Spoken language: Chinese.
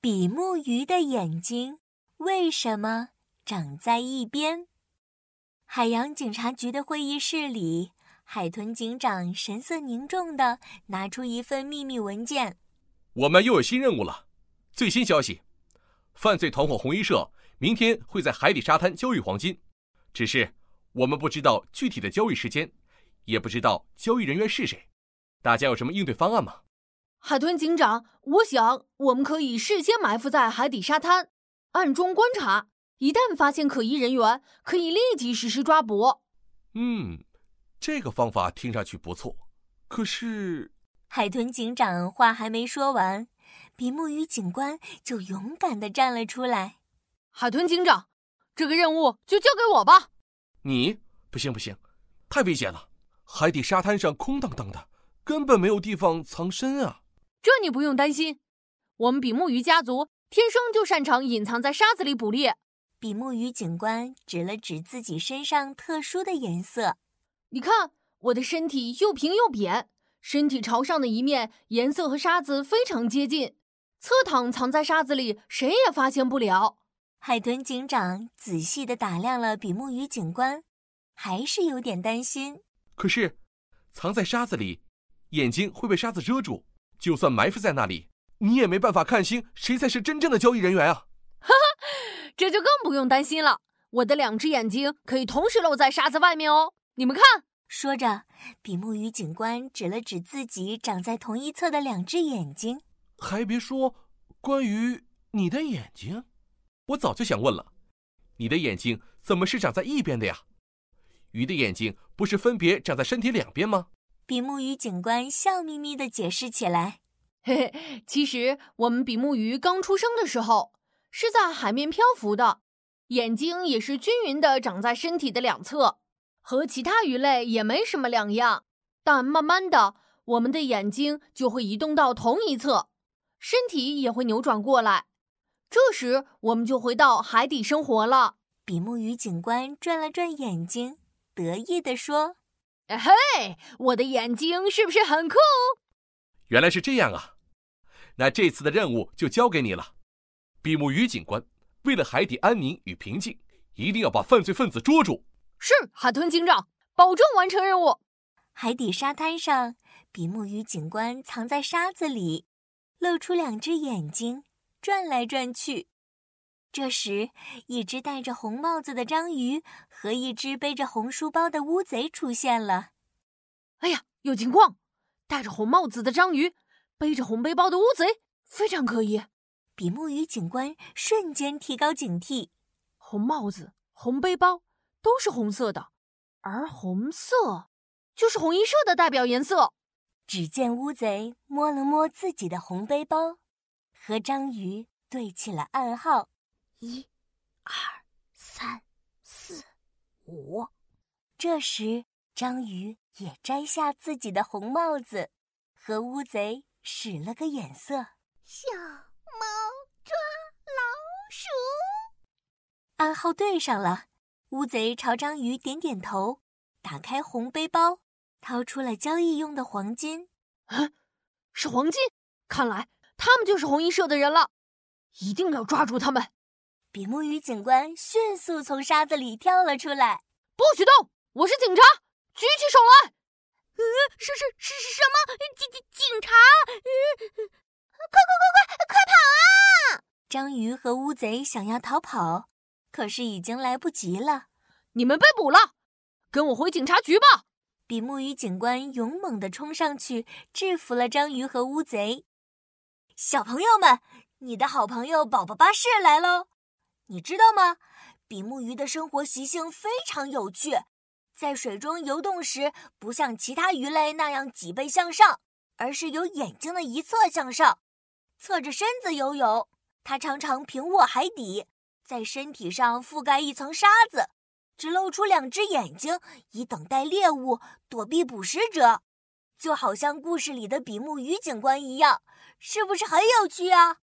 比目鱼的眼睛为什么长在一边？海洋警察局的会议室里，海豚警长神色凝重地拿出一份秘密文件。我们又有新任务了。最新消息：犯罪团伙红衣社明天会在海底沙滩交易黄金，只是我们不知道具体的交易时间，也不知道交易人员是谁。大家有什么应对方案吗？海豚警长，我想我们可以事先埋伏在海底沙滩，暗中观察，一旦发现可疑人员，可以立即实施抓捕。嗯，这个方法听上去不错。可是，海豚警长话还没说完。比目鱼警官就勇敢地站了出来。海豚警长，这个任务就交给我吧。你不行不行，太危险了！海底沙滩上空荡荡的，根本没有地方藏身啊。这你不用担心，我们比目鱼家族天生就擅长隐藏在沙子里捕猎。比目鱼警官指了指自己身上特殊的颜色，你看，我的身体又平又扁，身体朝上的一面颜色和沙子非常接近。侧躺藏在沙子里，谁也发现不了。海豚警长仔细地打量了比目鱼警官，还是有点担心。可是，藏在沙子里，眼睛会被沙子遮住，就算埋伏在那里，你也没办法看清谁才是真正的交易人员啊！哈哈，这就更不用担心了。我的两只眼睛可以同时露在沙子外面哦。你们看，说着，比目鱼警官指了指自己长在同一侧的两只眼睛。还别说，关于你的眼睛，我早就想问了，你的眼睛怎么是长在一边的呀？鱼的眼睛不是分别长在身体两边吗？比目鱼警官笑眯眯地解释起来：“嘿嘿，其实我们比目鱼刚出生的时候是在海面漂浮的，眼睛也是均匀地长在身体的两侧，和其他鱼类也没什么两样。但慢慢的，我们的眼睛就会移动到同一侧。”身体也会扭转过来，这时我们就回到海底生活了。比目鱼警官转了转眼睛，得意地说：“嘿，我的眼睛是不是很酷？”原来是这样啊！那这次的任务就交给你了，比目鱼警官。为了海底安宁与平静，一定要把犯罪分子捉住。是海豚警长，保证完成任务。海底沙滩上，比目鱼警官藏在沙子里。露出两只眼睛，转来转去。这时，一只戴着红帽子的章鱼和一只背着红书包的乌贼出现了。哎呀，有情况！戴着红帽子的章鱼，背着红背包的乌贼，非常可疑。比目鱼警官瞬间提高警惕。红帽子、红背包都是红色的，而红色就是红衣社的代表颜色。只见乌贼摸了摸自己的红背包，和章鱼对起了暗号：一、二、三、四、五。这时，章鱼也摘下自己的红帽子，和乌贼使了个眼色：小猫抓老鼠。暗号对上了，乌贼朝章鱼点点头，打开红背包。掏出了交易用的黄金，啊，是黄金！看来他们就是红衣社的人了，一定要抓住他们！比目鱼警官迅速从沙子里跳了出来，不许动！我是警察，举起手来！呃，是是是是什么？警警警察？呃，快快快快快跑啊！章鱼和乌贼想要逃跑，可是已经来不及了。你们被捕了，跟我回警察局吧！比目鱼警官勇猛地冲上去，制服了章鱼和乌贼。小朋友们，你的好朋友宝宝巴士来喽！你知道吗？比目鱼的生活习性非常有趣，在水中游动时，不像其他鱼类那样脊背向上，而是由眼睛的一侧向上，侧着身子游泳。它常常平卧海底，在身体上覆盖一层沙子。只露出两只眼睛，以等待猎物，躲避捕食者，就好像故事里的比目鱼警官一样，是不是很有趣啊？